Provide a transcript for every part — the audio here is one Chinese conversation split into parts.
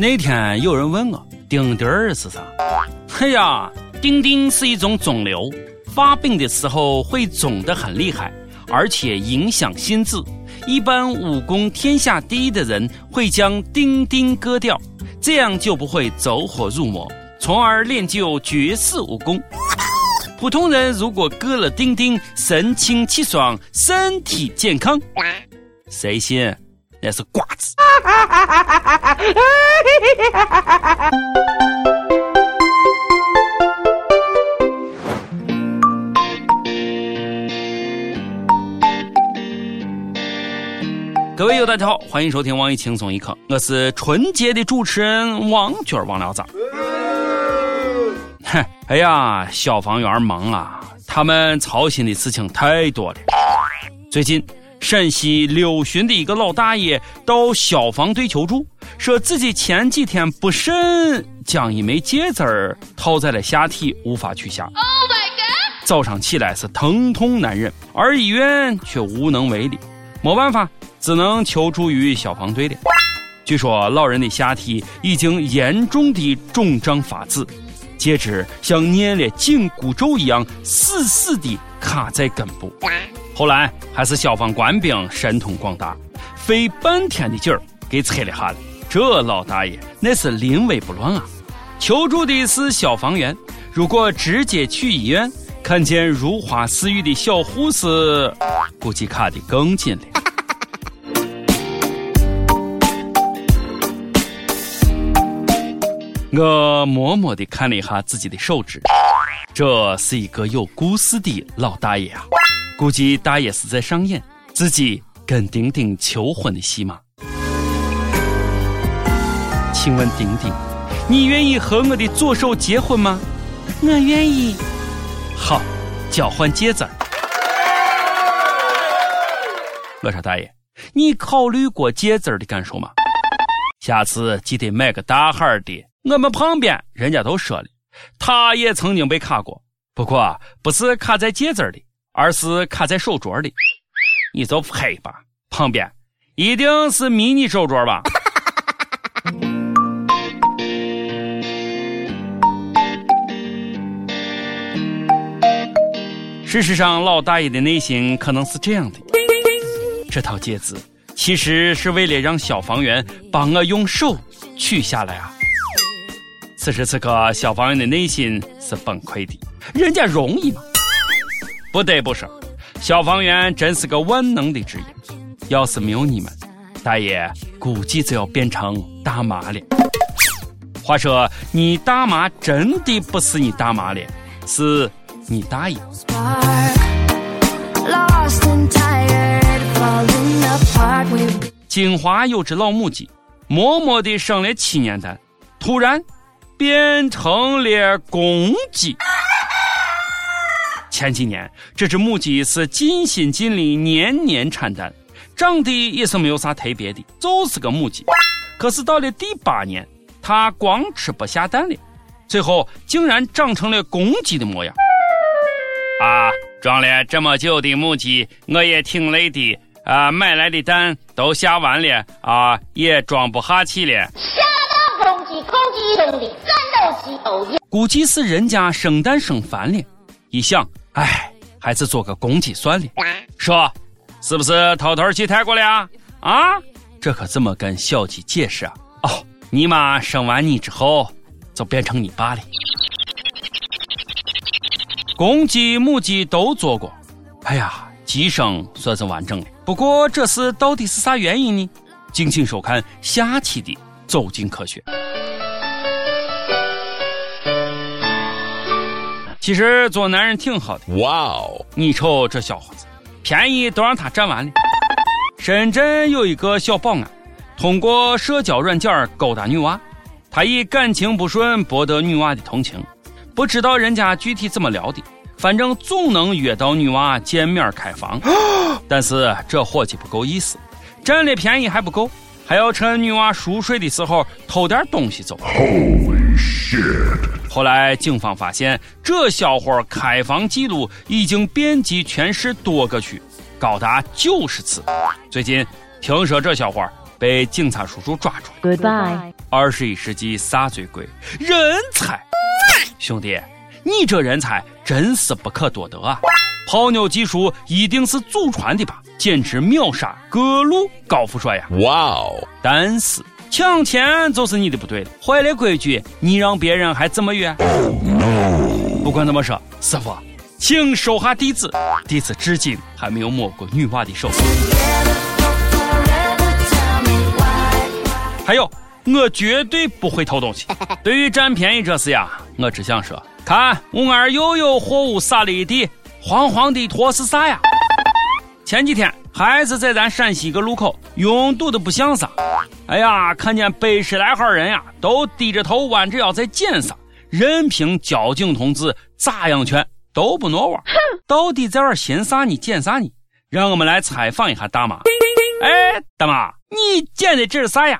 那天有人问我钉钉儿是啥？哎呀，钉钉是一种肿瘤，发病的时候会肿得很厉害，而且影响心智。一般武功天下第一的人会将钉钉割掉，这样就不会走火入魔，从而练就绝世武功。普通人如果割了钉钉，神清气爽，身体健康，谁信？那是瓜子。各位友，大家好，欢迎收听网易轻松一刻，我是春节的主持人王军王聊子。哼，哎呀，消防员忙啊，他们操心的事情太多了。最近。陕西六旬的一个老大爷到消防队求助，说自己前几天不慎将一枚戒指儿套在了下体，无法取下。Oh 早上起来是疼痛难忍，而医院却无能为力，没办法，只能求助于消防队了。据说老人的下体已经严重的肿胀发紫，戒指像念了紧箍咒一样死死地卡在根部。后来还是消防官兵神通广大，费半天的劲儿给拆了下来。这老大爷那是临危不乱啊！求助的是消防员，如果直接去医院，看见如花似玉的小护士，估计卡的更紧了。我默默地看了一下自己的手指，这是一个有故事的老大爷啊！估计大爷是在上演自己跟丁丁求婚的戏码。请问丁丁，你愿意和我的左手结婚吗？我愿意。好，交换戒指。我说大爷，你考虑过戒指的感受吗？下次记得买个大号的。我们旁边人家都说了，他也曾经被卡过，不过不是卡在戒指里。而是卡在手镯里，你就拍吧。旁边一定是迷你手镯吧？事实上，老大爷的内心可能是这样的：这套戒指其实是为了让消防员帮我用手取下来啊。此时此刻，消防员的内心是崩溃的，人家容易吗？不得不说，消防员真是个万能的职业。要是没有你们，大爷估计就要变成大妈了。话说，你大妈真的不是你大妈了，是你大爷。金华有只老母鸡，默默地生了七年蛋，突然变成了公鸡。前几年，这只母鸡是尽心尽力，年年产蛋，长得也是没有啥特别的，就是个母鸡。可是到了第八年，它光吃不下蛋了，最后竟然长成了公鸡的模样。啊，装了这么久的母鸡，我也挺累的啊！买来的蛋都下完了啊，也装不下去了。下到公鸡，公鸡生的，估计是人家生蛋生烦了，一想。哎，还是做个公鸡算了。说，是不是偷偷去泰国了啊？啊，这可怎么跟小鸡解释啊？哦，你妈生完你之后，就变成你爸了。公鸡、母鸡都做过，哎呀，鸡生算是完整了。不过这事到底是啥原因呢？敬请收看下期的《走进科学》。其实做男人挺好的。哇哦！你瞅这小伙子，便宜都让他占完了。深圳有一个小保安，通过社交软件勾搭女娃，他以感情不顺博得女娃的同情。不知道人家具体怎么聊的，反正总能约到女娃见面开房。但是这伙计不够意思，占了便宜还不够，还要趁女娃熟睡的时候偷点东西走。Holy shit！后来，警方发现这小伙开房记录已经遍及全市多个区，高达九十次。最近听说这小伙被警察叔叔抓住了。Goodbye。二十一世纪啥最贵？人才，兄弟，你这人才真是不可多得啊！泡妞技术一定是祖传的吧？简直秒杀各路高富帅呀！哇哦！但是抢钱就是你的不对了，坏了规矩，你让别人还怎么约？不管怎么说，师傅，请收下弟子，弟子至今还没有摸过女娃的手。还有，我绝对不会偷东西。对于占便宜这事呀，我只想说，看我儿又有货物撒了一地，黄黄的坨是啥呀？前几天还是在咱陕西一个路口，拥堵的不像啥。哎呀，看见百十来号人呀，都低着头弯着腰在捡啥，任凭交警同志咋样劝都不挪弯。到底在玩寻啥呢？捡啥呢？让我们来采访一下大妈。哎，大妈，你捡的这是啥呀？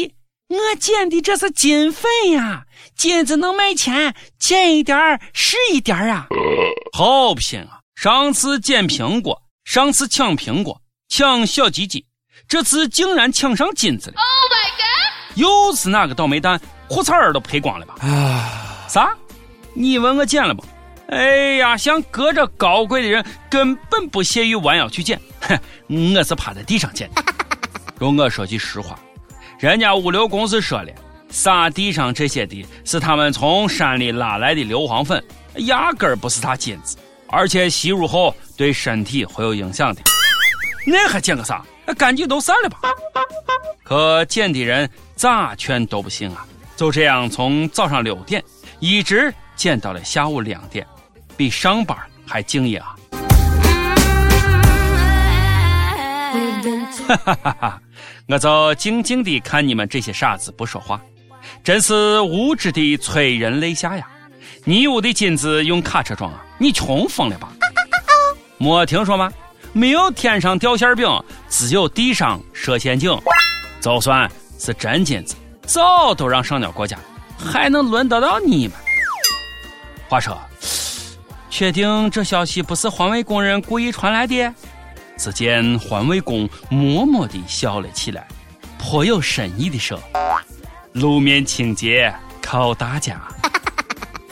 咦，我捡的这是金粉呀，金子能卖钱，捡一点儿是一点儿啊。好品啊！上次捡苹果，上次抢苹果，抢小鸡鸡，这次竟然抢上金子了。Oh my god！又是哪个倒霉蛋，裤衩儿都赔光了吧？啊！啥？你问我捡了不？哎呀，像隔着高贵的人根本不屑于弯腰去捡，哼，我是趴在地上捡的。容我说句实话。人家物流公司说了，撒地上这些的是他们从山里拉来的硫磺粉，压根儿不是他金子，而且吸入后对身体会有影响的。那还捡个啥？赶紧都散了吧！可捡的人咋劝都不行啊！就这样从早上六点一直捡到了下午两点，比上班还敬业啊！哈哈哈哈！我就静静地看你们这些傻子不说话，真是无知的催人泪下呀！你屋的金子用卡车装啊？你穷疯了吧？没听说吗？没有天上掉馅饼，只有地上设陷阱。就算是真金子，早都让上交国家，还能轮得到你们？话说，确定这消息不是环卫工人故意传来的？只见环卫工默默地笑了起来，颇有深意地说：“路面清洁靠大家。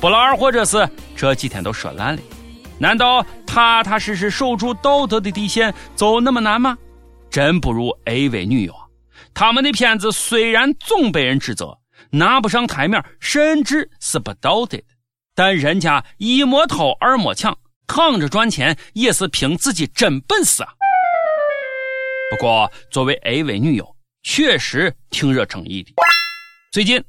不劳而获这事这几天都说烂了，难道踏踏实实守住道德的底线就那么难吗？真不如 AV 女优，他们的片子虽然总被人指责拿不上台面，甚至是不道德的，但人家一没偷二没抢。”躺着赚钱也是凭自己真本事啊！不过作为 AV 女优，确实挺惹争议的。最近，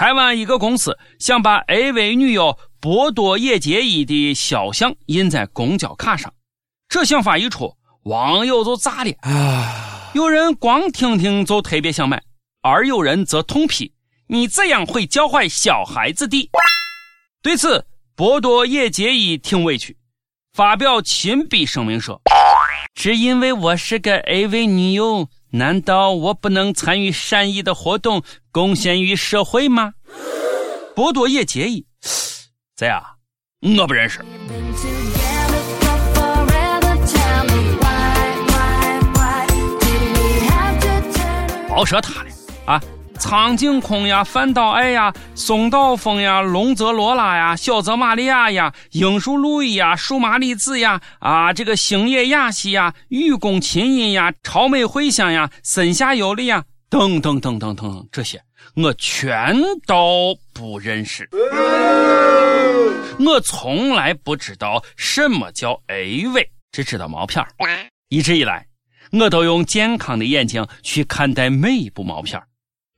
台湾一个公司想把 AV 女优波多野结衣的肖像印在公交卡上，这想法一出，网友就炸了啊。有人光听听就特别想买，而有人则痛批：“你这样会教坏小孩子的。”对此，波多野结衣挺委屈。发表亲笔声明说：“只因为我是个 AV 女优，难道我不能参与善意的活动，贡献于社会吗？”博多野结义，谁啊？我不认识。别说他了啊！苍井空呀，范岛爱呀，松岛枫呀，龙泽罗拉呀，小泽玛利亚呀，樱树路易呀，树麻里子呀，啊，这个星野雅希呀，雨宫琴音呀，朝美惠香呀，森下由里呀，等等等等等，这些我全都不认识。我从来不知道什么叫 AV，只知道毛片一直以来，我都用健康的眼睛去看待每一部毛片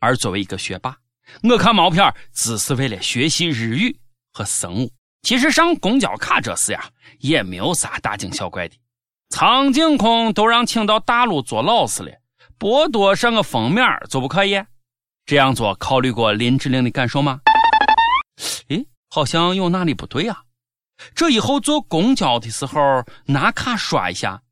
而作为一个学霸，我看毛片只是为了学习日语和生物。其实上公交卡这事呀，也没有啥大惊小怪的。苍井空都让请到大陆做老师了，博多上个封面就不可以？这样做考虑过林志玲的感受吗？诶，好像有哪里不对啊？这以后坐公交的时候拿卡刷一下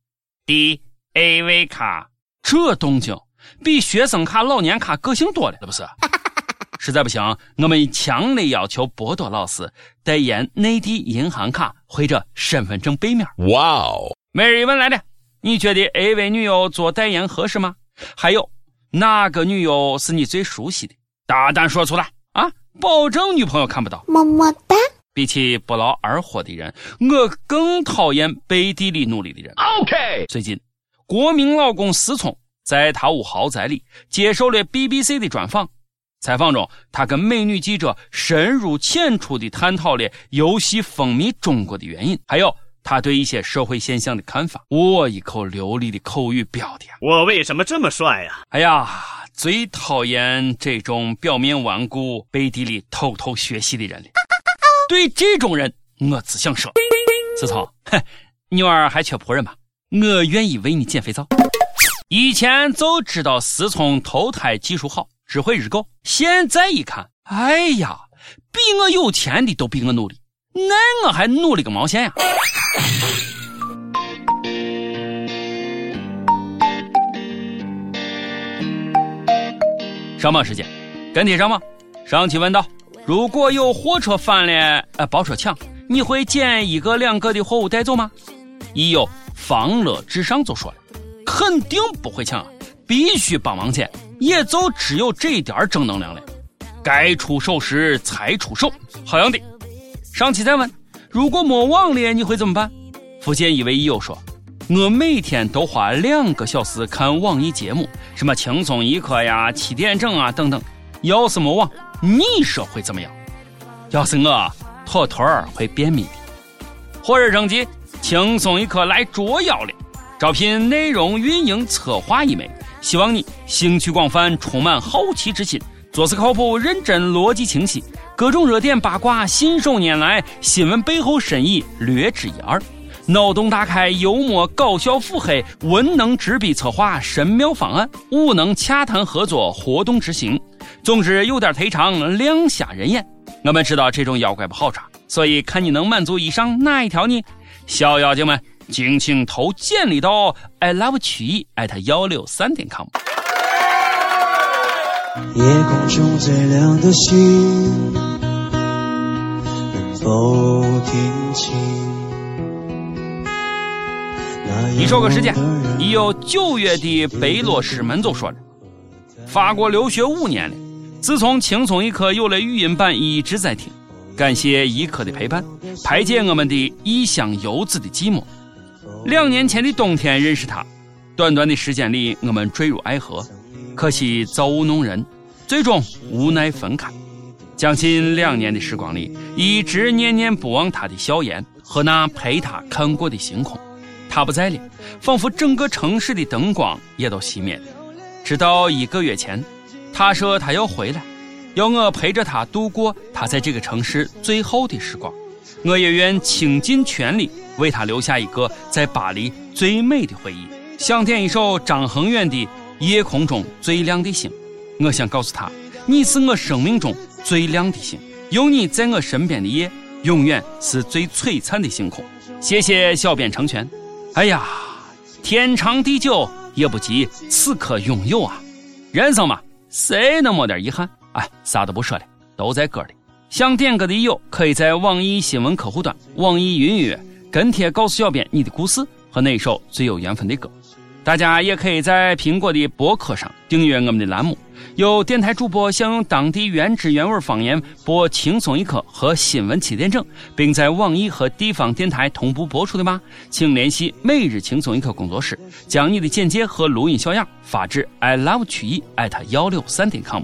，D A V 卡，这动静。比学生卡、老年卡个性多了，是不是？实在不行，我们强烈要求博多老师代言内地银行卡或者身份证背面。哇哦！每日一问来的，你觉得 AV 女优做代言合适吗？还有哪个女友是你最熟悉的？大胆说出来啊！保证女朋友看不到。么么哒。比起不劳而获的人，我更讨厌背地里努力的人。OK。最近，国民老公思聪在他屋豪宅里接受了 BBC 的专访。采访中，他跟美女记者深入浅出地探讨了游戏风靡中国的原因，还有他对一些社会现象的看法。我一口流利的口语标的，我为什么这么帅呀？哎呀，最讨厌这种表面顽固、背地里偷偷学习的人了。对这种人，我只想说：思聪，哼，女儿还缺仆人吗？我愿意为你捡肥皂。以前就知道思聪投胎技术好。只会日购，现在一看，哎呀，比我有钱的都比我努力，那我还努力个毛线呀！上榜时间，跟帖上榜。上期问道：如果有货车翻了，呃，包车抢，你会捡一个两个的货物带走吗？一有方乐至上就说了，肯定不会抢，必须帮忙捡。也就只有这点正能量了。该出手时才出手，好样的！上期再问，如果没网了，你会怎么办？福建一位益友说：“我每天都花两个小时看网易节目，什么轻松一刻呀、七点整啊等等。要是没网，你说会怎么样？要是我，妥妥儿会便秘的。火热征集，轻松一刻来捉妖了，招聘内容运营策划一枚。”希望你兴趣广泛，充满好奇之心，做事靠谱、认真、逻辑清晰，各种热点八卦信手拈来，新闻背后深意略知一二，脑洞大开、幽默搞笑、腹黑，文能执笔策划神妙方案，武能洽谈合作活动执行。总之有点忒长，亮瞎人眼。我们知道这种妖怪不好抓，所以看你能满足以上哪一条呢？小妖精们。敬请投简历到 i love 曲艺艾特幺六三点 com。夜空中最亮的星，能否听清？一首歌时间，已有九月的北落师门就说了，法国留学五年了，自从轻松一刻有了语音版，一直在听，感谢一刻的陪伴，排解我们的异乡游子的寂寞。两年前的冬天认识他，短短的时间里我们坠入爱河，可惜造物弄人，最终无奈分开。将近两年的时光里，一直念念不忘他的笑颜和那陪他看过的星空。他不在了，仿佛整个城市的灯光也都熄灭了。直到一个月前，他说他要回来，要我陪着他度过他在这个城市最后的时光。我也愿倾尽全力为他留下一个在巴黎最美的回忆。想点一首张恒远的《夜空中最亮的星》，我想告诉他，你是我生命中最亮的星，有你在我身边的夜，永远是最璀璨的星空。谢谢小编成全。哎呀，天长地久也不及此刻拥有啊！人生嘛，谁能没点遗憾？哎，啥都不说了，都在歌里。想点歌的友，可以在网易新闻客户端、网易云音乐跟帖告诉小编你的故事和那首最有缘分的歌。大家也可以在苹果的博客上订阅我们的栏目。有电台主播想用当地原汁原味方言播《轻松一刻》和新闻七点整，并在网易和地方电台同步播出的吗？请联系每日轻松一刻工作室，将你的简介和录音小样发至 i love 曲艺艾特幺六三点 com。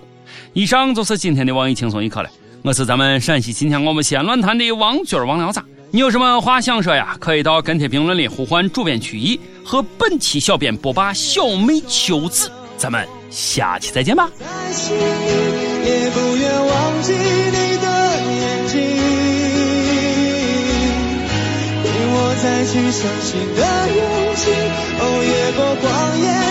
以上就是今天的网易轻松一刻了。我是咱们陕西秦腔广播西安论坛的王军王聊子，你有什么话想说呀？可以到跟帖评论里呼唤主编曲艺和本期小编播报小妹秋子，咱们下期再见吧。也不愿忘记你的眼睛，给我再去相信的勇气。哦，越过谎言。